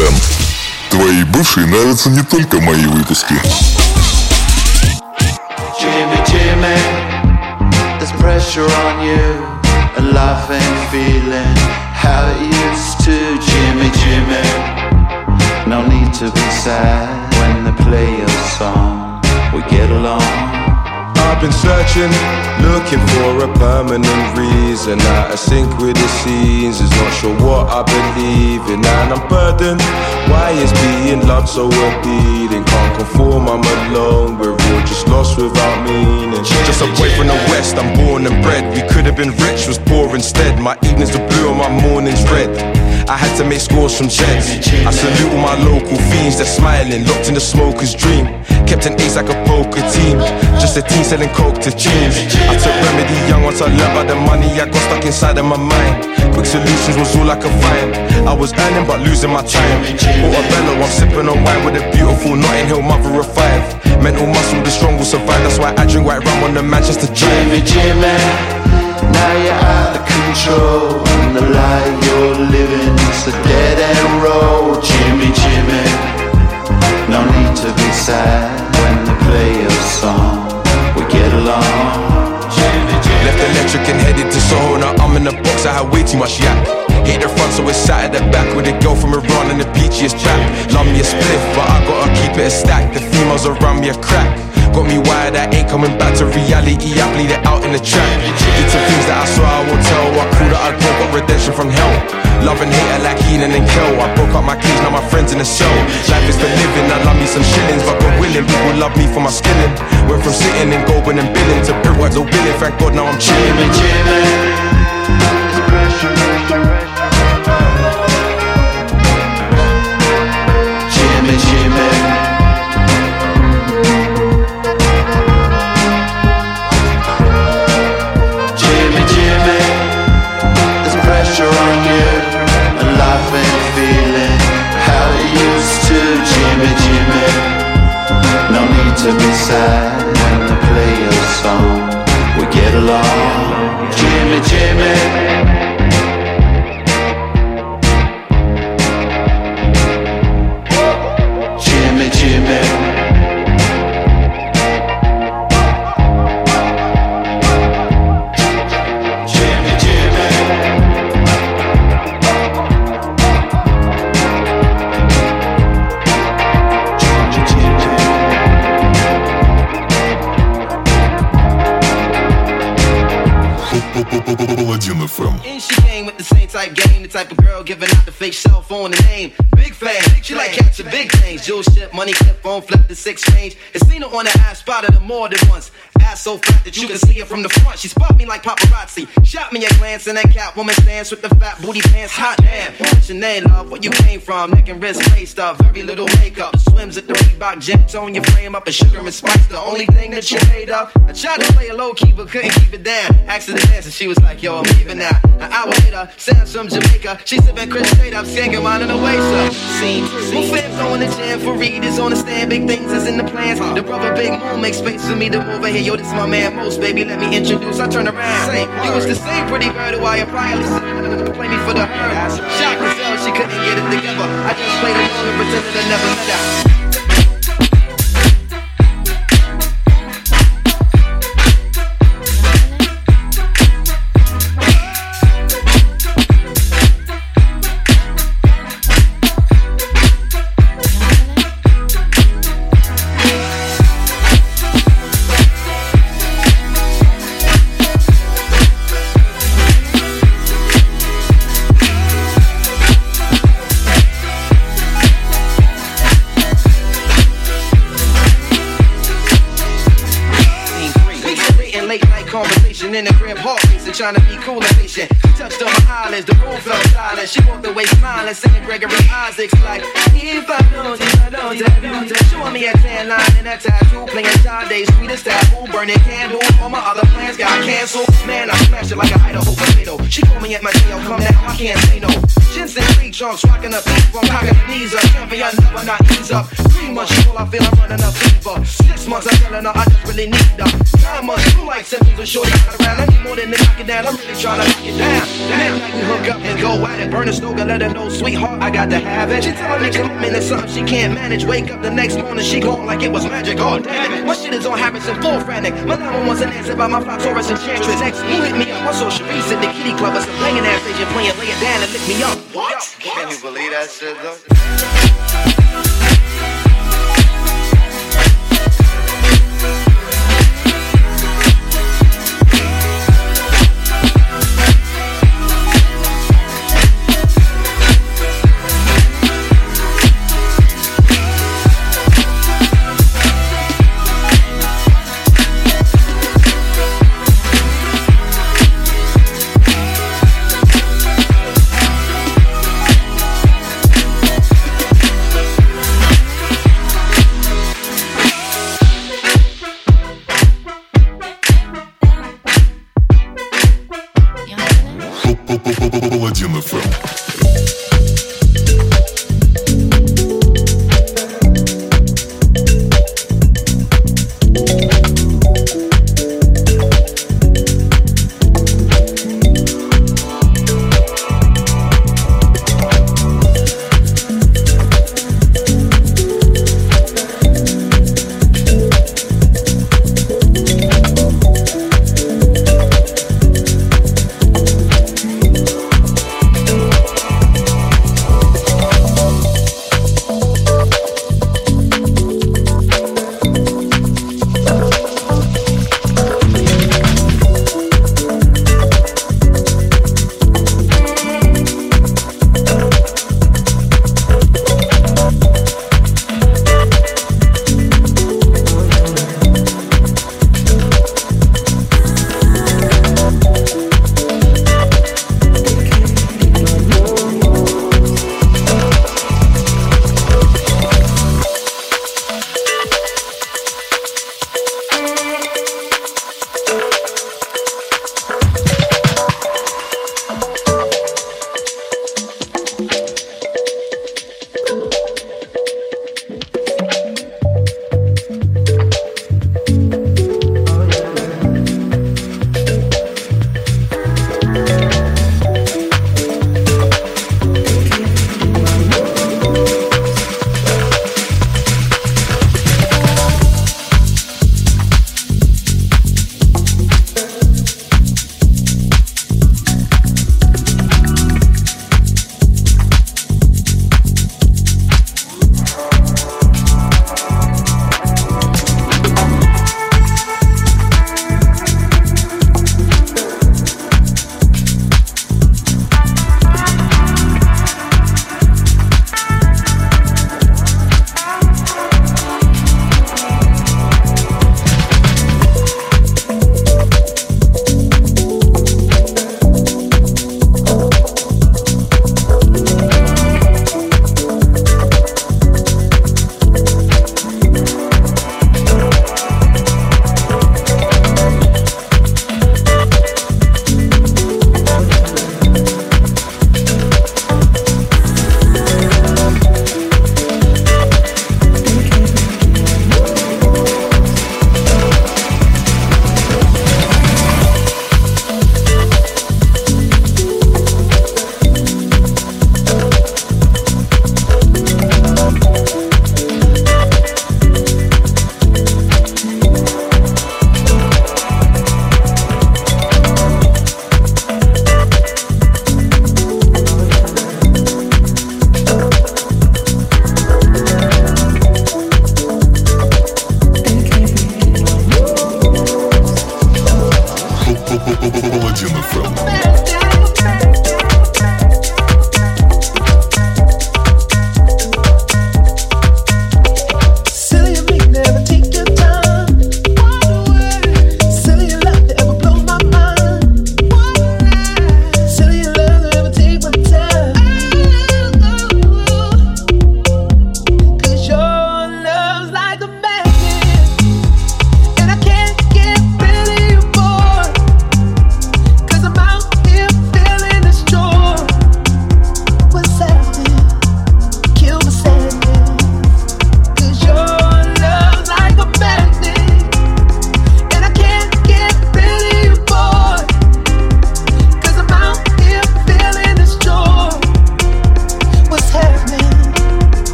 FM. Твоей бывшей нравятся не только мои выпуски. Jimmy, Jimmy, there's pressure on you, and life ain't feeling how it used to. Jimmy, Jimmy, no need to be sad when they play your song. We get along. Been searching, looking for a permanent reason. Out of sync with the scenes, is not sure what I believe in, and I'm burdened. Why is being loved so appealing? Can't conform, I'm alone. We're all just lost without meaning. Just away from the west, I'm born and bred. We could have been rich, was poor instead. My evenings are blue and my mornings red. I had to make scores from jets. I salute all my local fiends, they're smiling, locked in the smoker's dream. Kept an ace like a poker team, just a team selling coke to teens. I took remedy young once I learned about the money I got stuck inside of my mind. Quick solutions was all I could find. I was earning but losing my time. Portobello, I'm sipping on wine with a beautiful Notting Hill mother of five. Mental muscle, the strong will survive. That's why I drink white rum on the Manchester Jimmy. Jimmy, now you're out of control. And the life you're living is a dead end road. Jimmy, Jimmy, no need to be sad when they play your song. We get along. Jimmy, Jimmy. Left electric and headed to Soho. Now I'm in the box, I had way too much yak. Hit the front, so it's sat at the back with a girl from Iran and the peachiest back. Love me a spliff, but I gotta keep it a stack. The females around me a crack. Got me wired, I ain't coming back to reality. I bleed it out in the track. Did some things that I swear I won't tell. I cool that I broke, got redemption from hell. Love and hate are like Kenan and Kel. I broke up my cage, now my friends in the cell. Life is for living, I love me some shillings, but God willing, people love me for my skilling. Went from sitting and going and billing to brickworks, oh billing. Thank God now I'm chilling. Jimmy, Jimmy, it's pressure, to be sad when they play your song. We get along. Jimmy. Jimmy, phone flip the six range. And seen her on the ass, spotted her more than once. Ass so fat that you can see her from the front. She spot me like paparazzi. Me a glance and that Catwoman stance with the fat booty pants. Hot damn. Name, love? Where you came from? Neck and wrist laced up, very little makeup. Swims at the Reebok gym, tone your frame up. And sugar and spice, the only thing that you made up. I tried to play a low key, but couldn't keep it down. Asked her to dance and she was like, yo, I'm leaving now. An hour later, Sam's from Jamaica. She sipping Chris straight up, skanking mine in the up. Scene. Move fam going to jam for readers on the stand. Big things is in the plans. The brother Big Moon makes space for me to move over here. Yo, this my man Most, baby. Let me introduce. I turn around. Say, you was the same pretty bird who I said, play me for the herd. Shocked herself, she couldn't get it together. I just played along and pretended I never met her. Burning candles. All my other plans got canceled. Man, I smashed it like a Idaho potato. She called me at my tail, come now, I can't say no. Jensen three trunks, rocking up from cocking the knees up. Champion, never not ease up. Three months, all I feel I'm running a fever. Six months, I'm telling her I just really need her. Nine months, two like symptoms of shorty got around. I need more than to knock it down. I'm really trying to knock it down. Night we hook up and go at it. Burn a stove and let her know, sweetheart, I got to have it. She tell me commitment is something she can't manage. Wake up the next morning, she gone like it was magic. Oh damn it, my shit is on habits and full frantic. My number wants an answer by my five Taurus enchantress. Next, you hit me up? My social Sharice at the kitty club or some banging ass agent playing, lay it down and lick me up. What? Can you believe that shit though?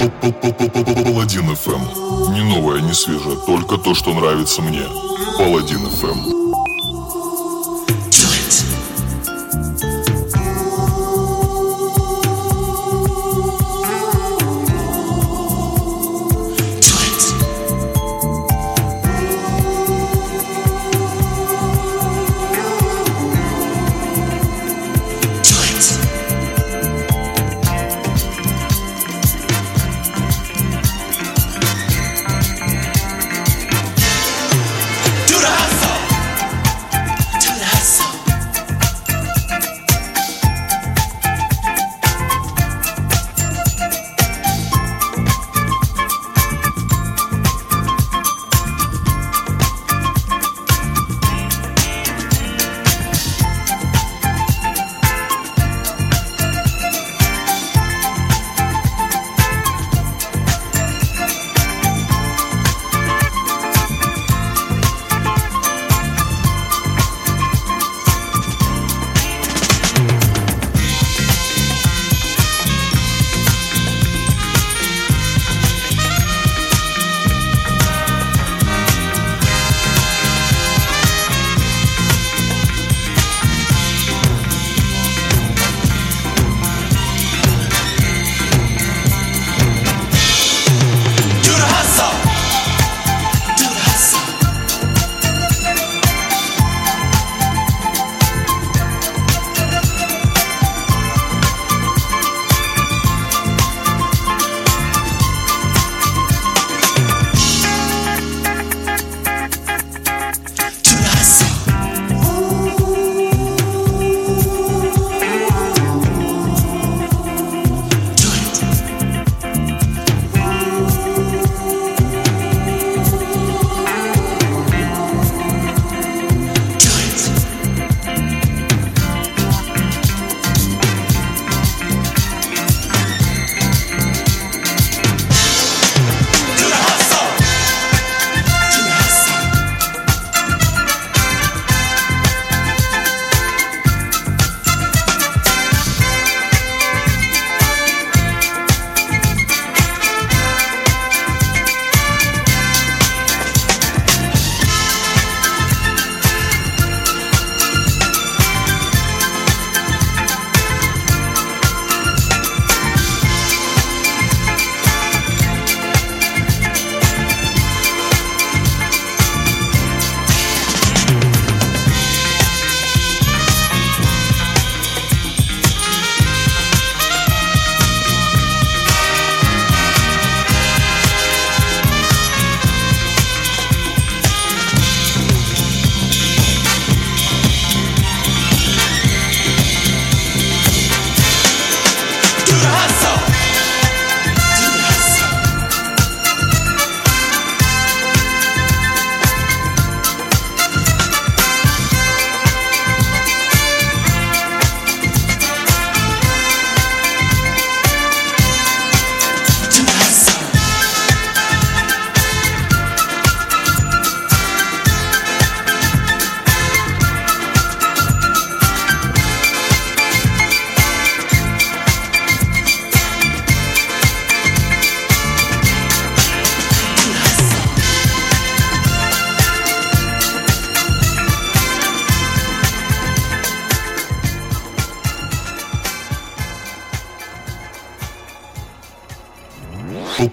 Паладин FM. Не новое, не свежее, только то, что нравится мне. Паладин FM.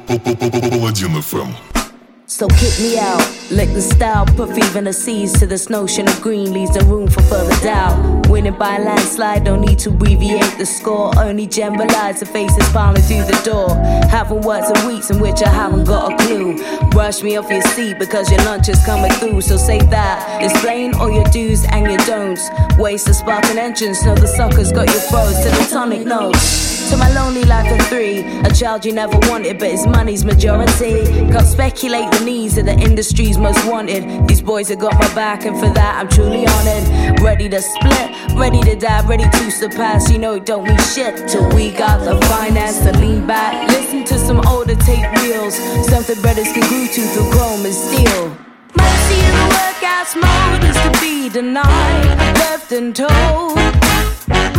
Паладин ФМ. So kick me out, lick the style, put even the seeds to this notion of green leaves no room for further doubt. Winning by a landslide, don't need to abbreviate the score, only generalize the faces piling through the door. Having words and weeks in which I haven't got a clue. Brush me off your seat because your lunch is coming through, so say that. Explain all your do's and your don'ts. Waste the spark and entrance, know the suckers got your froze to the tonic notes. To my lonely life of three, a child you never wanted, but his money's majority. Can't speculate the needs of the industry's most wanted. These boys have got my back, and for that I'm truly honored. Ready to split, ready to die, ready to surpass. You know it don't mean shit till we got the finance to lean back. Listen to some older tape reels, something brothers can glue to through chrome and steel. Mercy in the workouts mode is to be denied, left and told.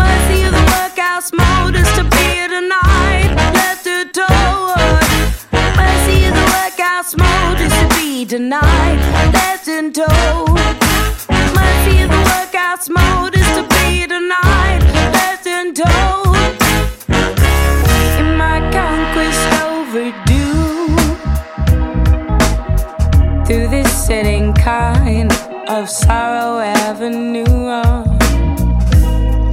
Mercy of the workouts mode is to be denied, left adored. Mode is to be denied, left and told. Mercy of the workouts mode is to be denied, left and told. In my conquest overdue, through this sitting kind of sorrow avenue uh,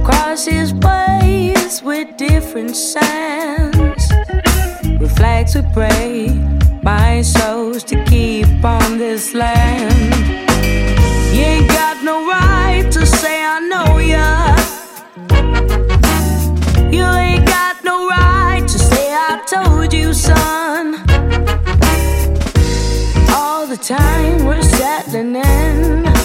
crosses ways with different sands. Flags we pray, my souls to keep on this land. You ain't got no right to say I know ya. You ain't got no right to say I told you, son. All the time we're settling in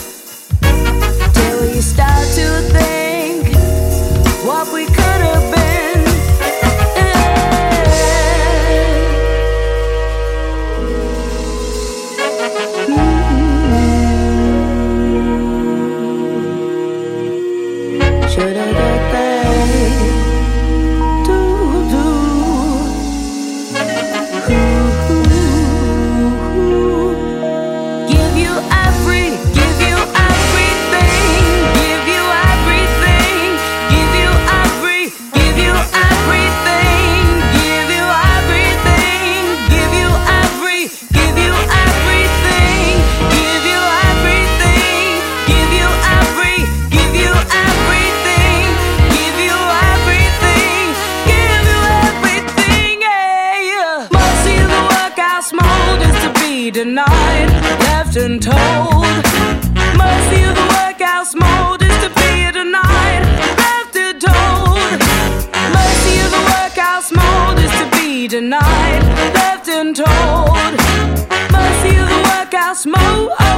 untold. Must you work out, smoke?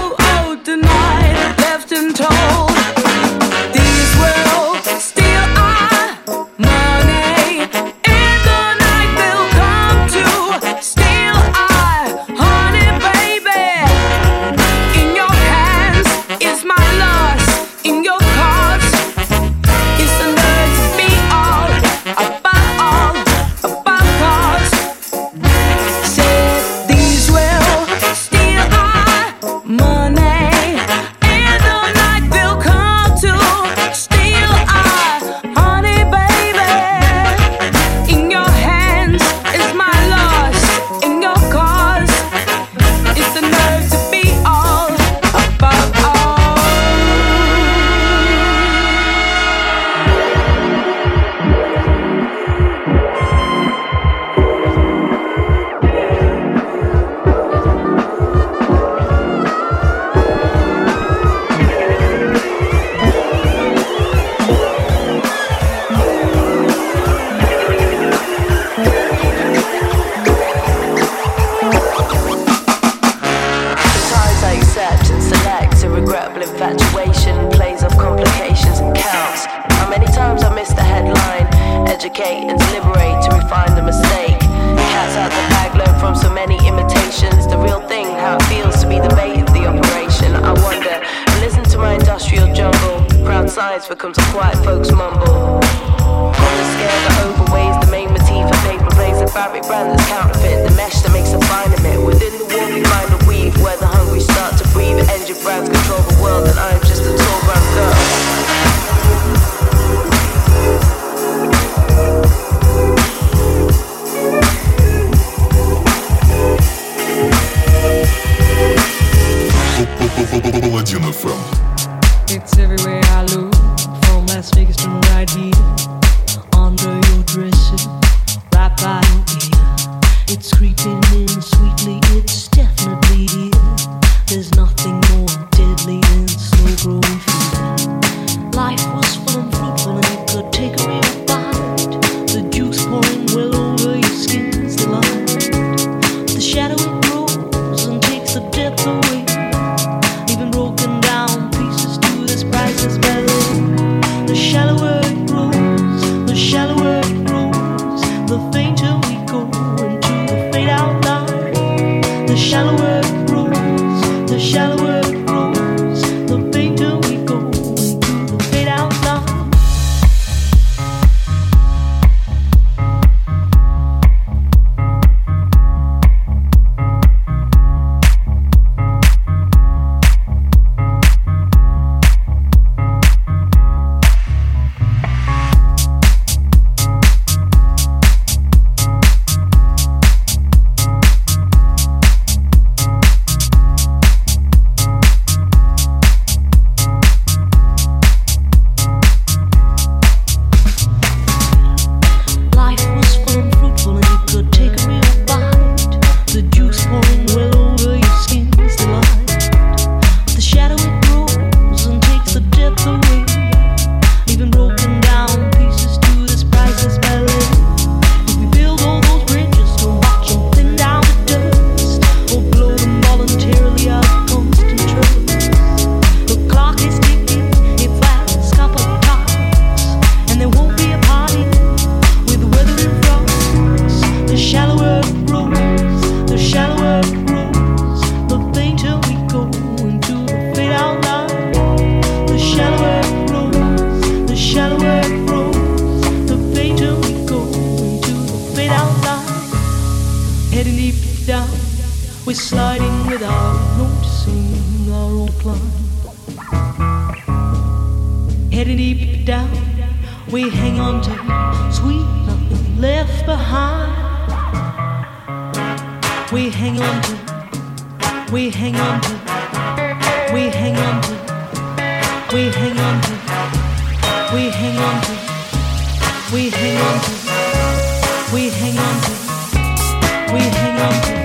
away. We hang on to. We hang on to. We hang on to. We hang on to. We hang on to. We hang on to. We hang on to. We hang on to.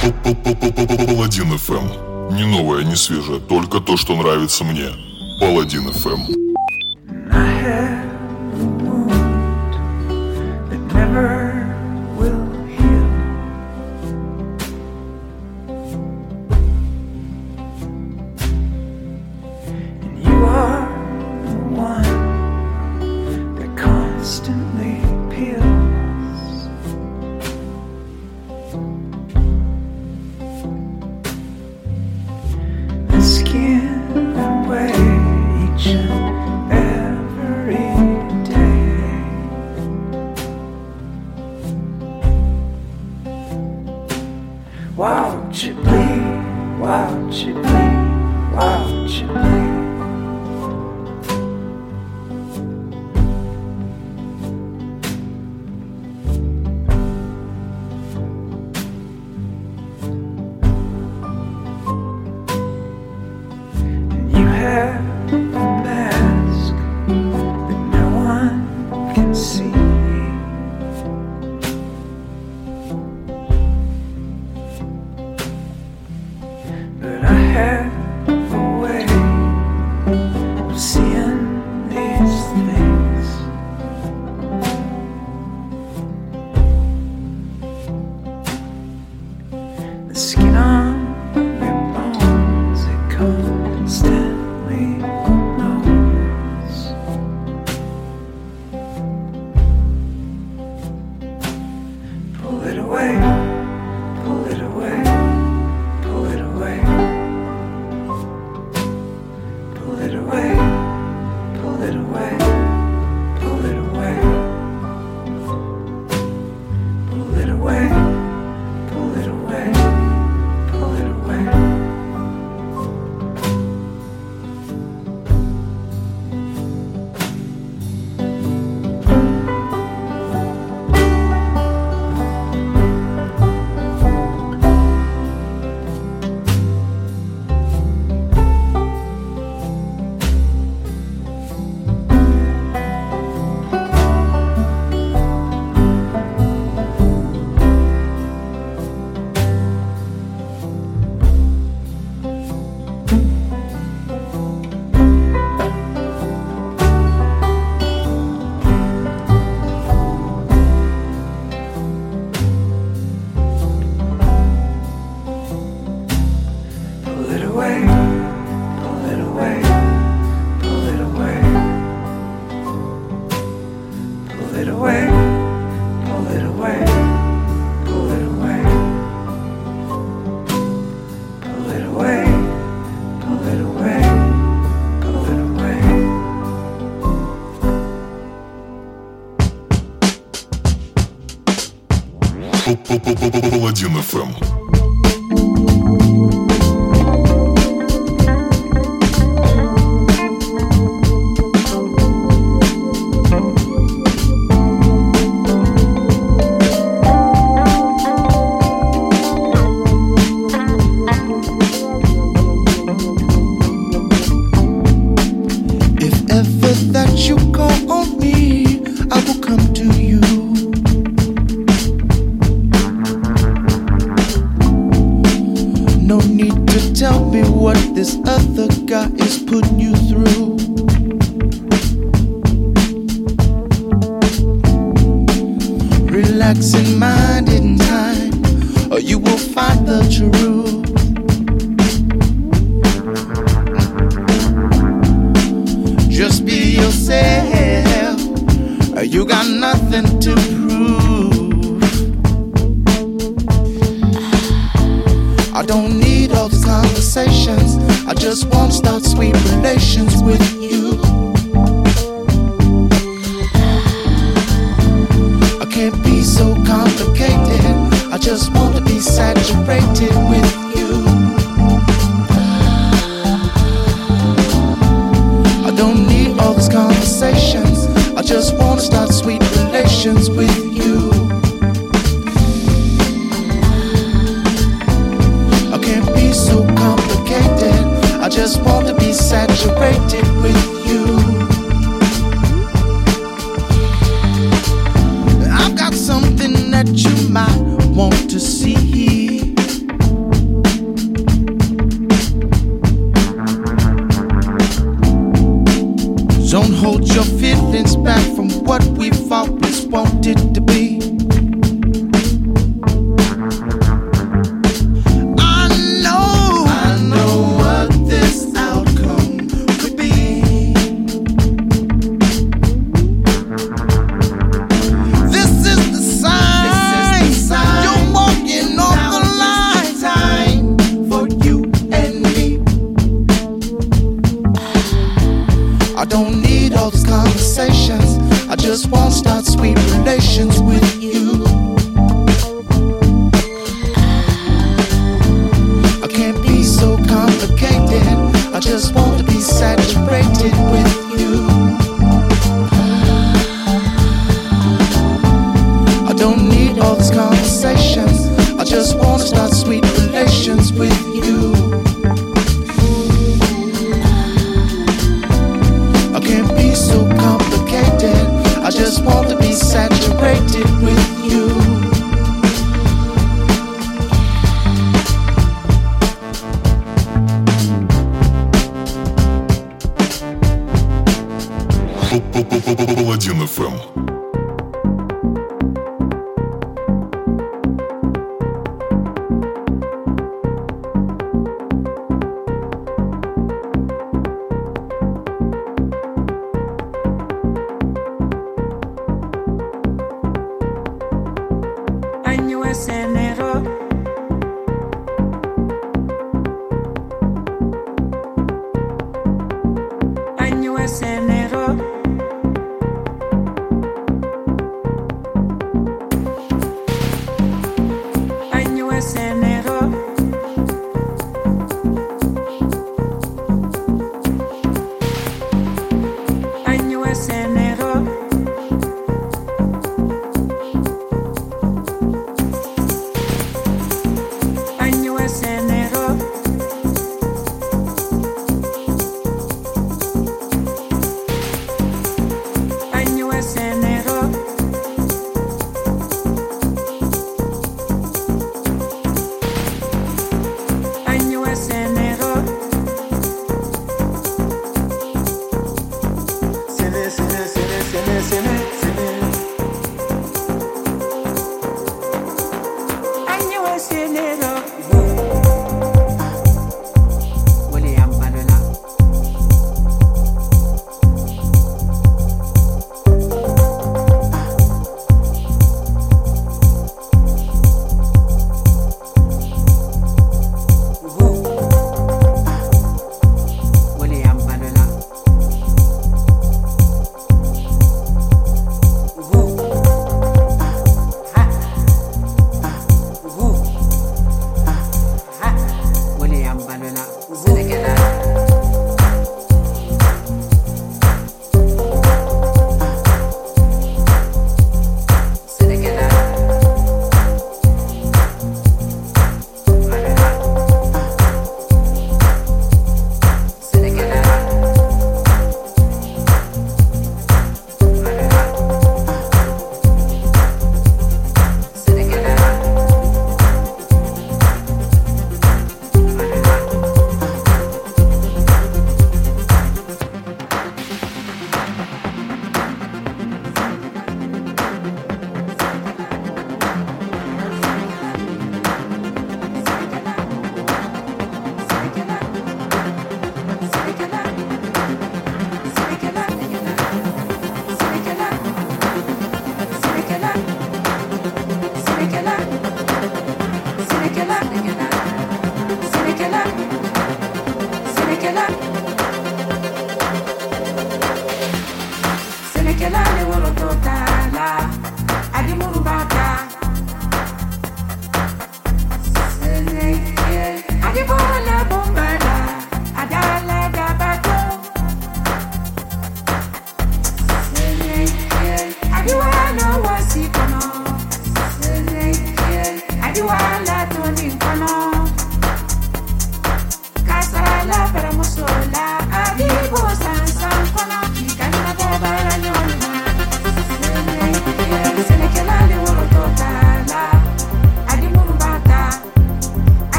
Паладин ФМ. Не новое, не свежее, только то, что нравится мне. Паладин ФМ. Паладин ФМ. relaxing. complicated. I just want to be saturated with you. I don't need all this conversation. I just want to start sweet relations with you.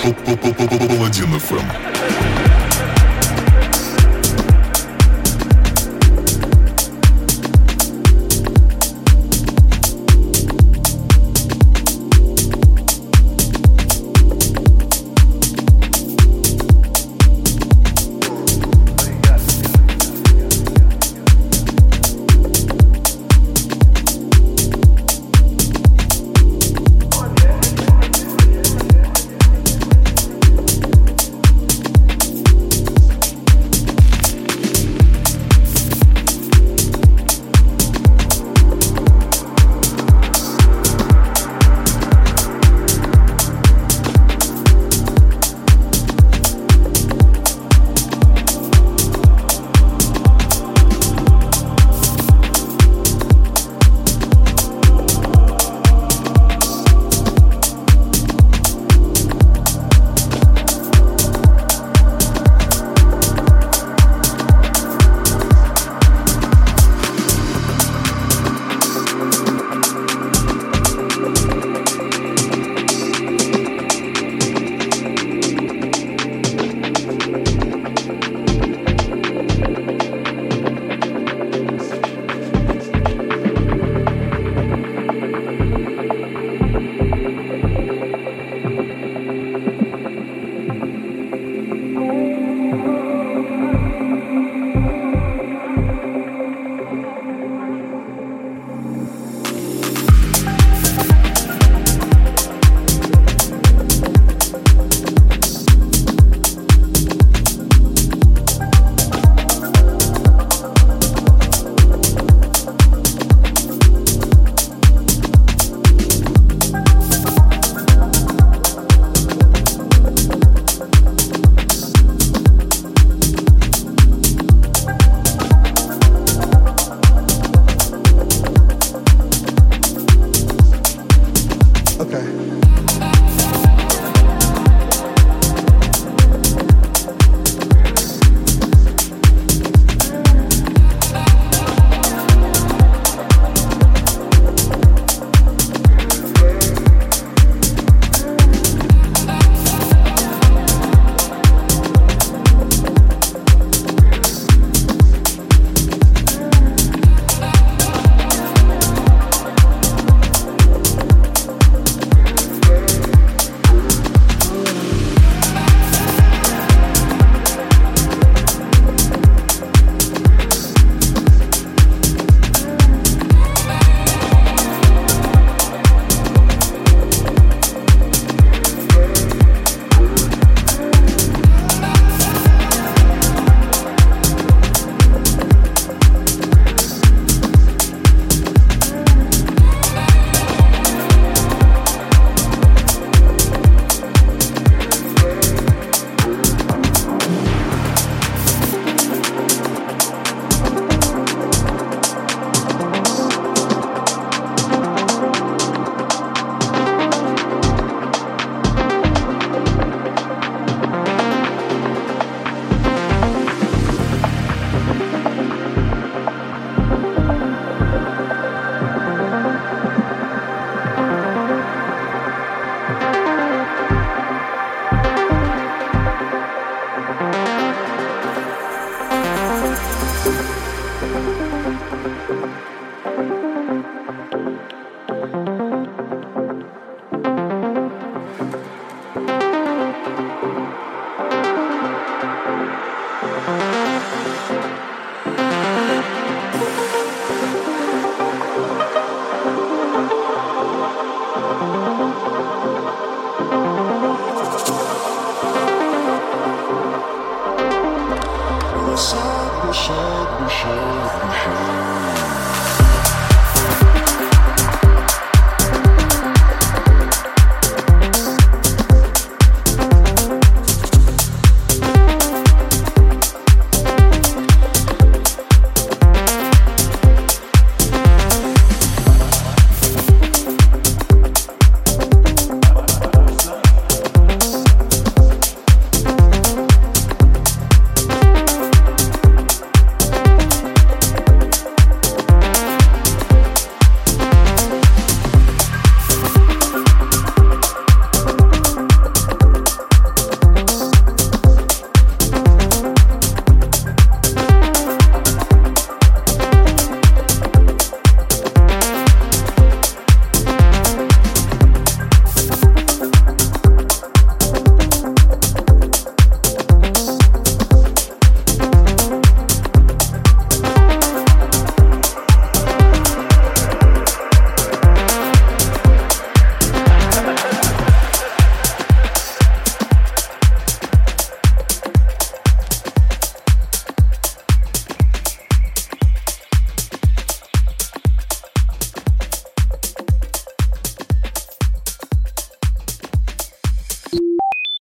Паладин ФМ.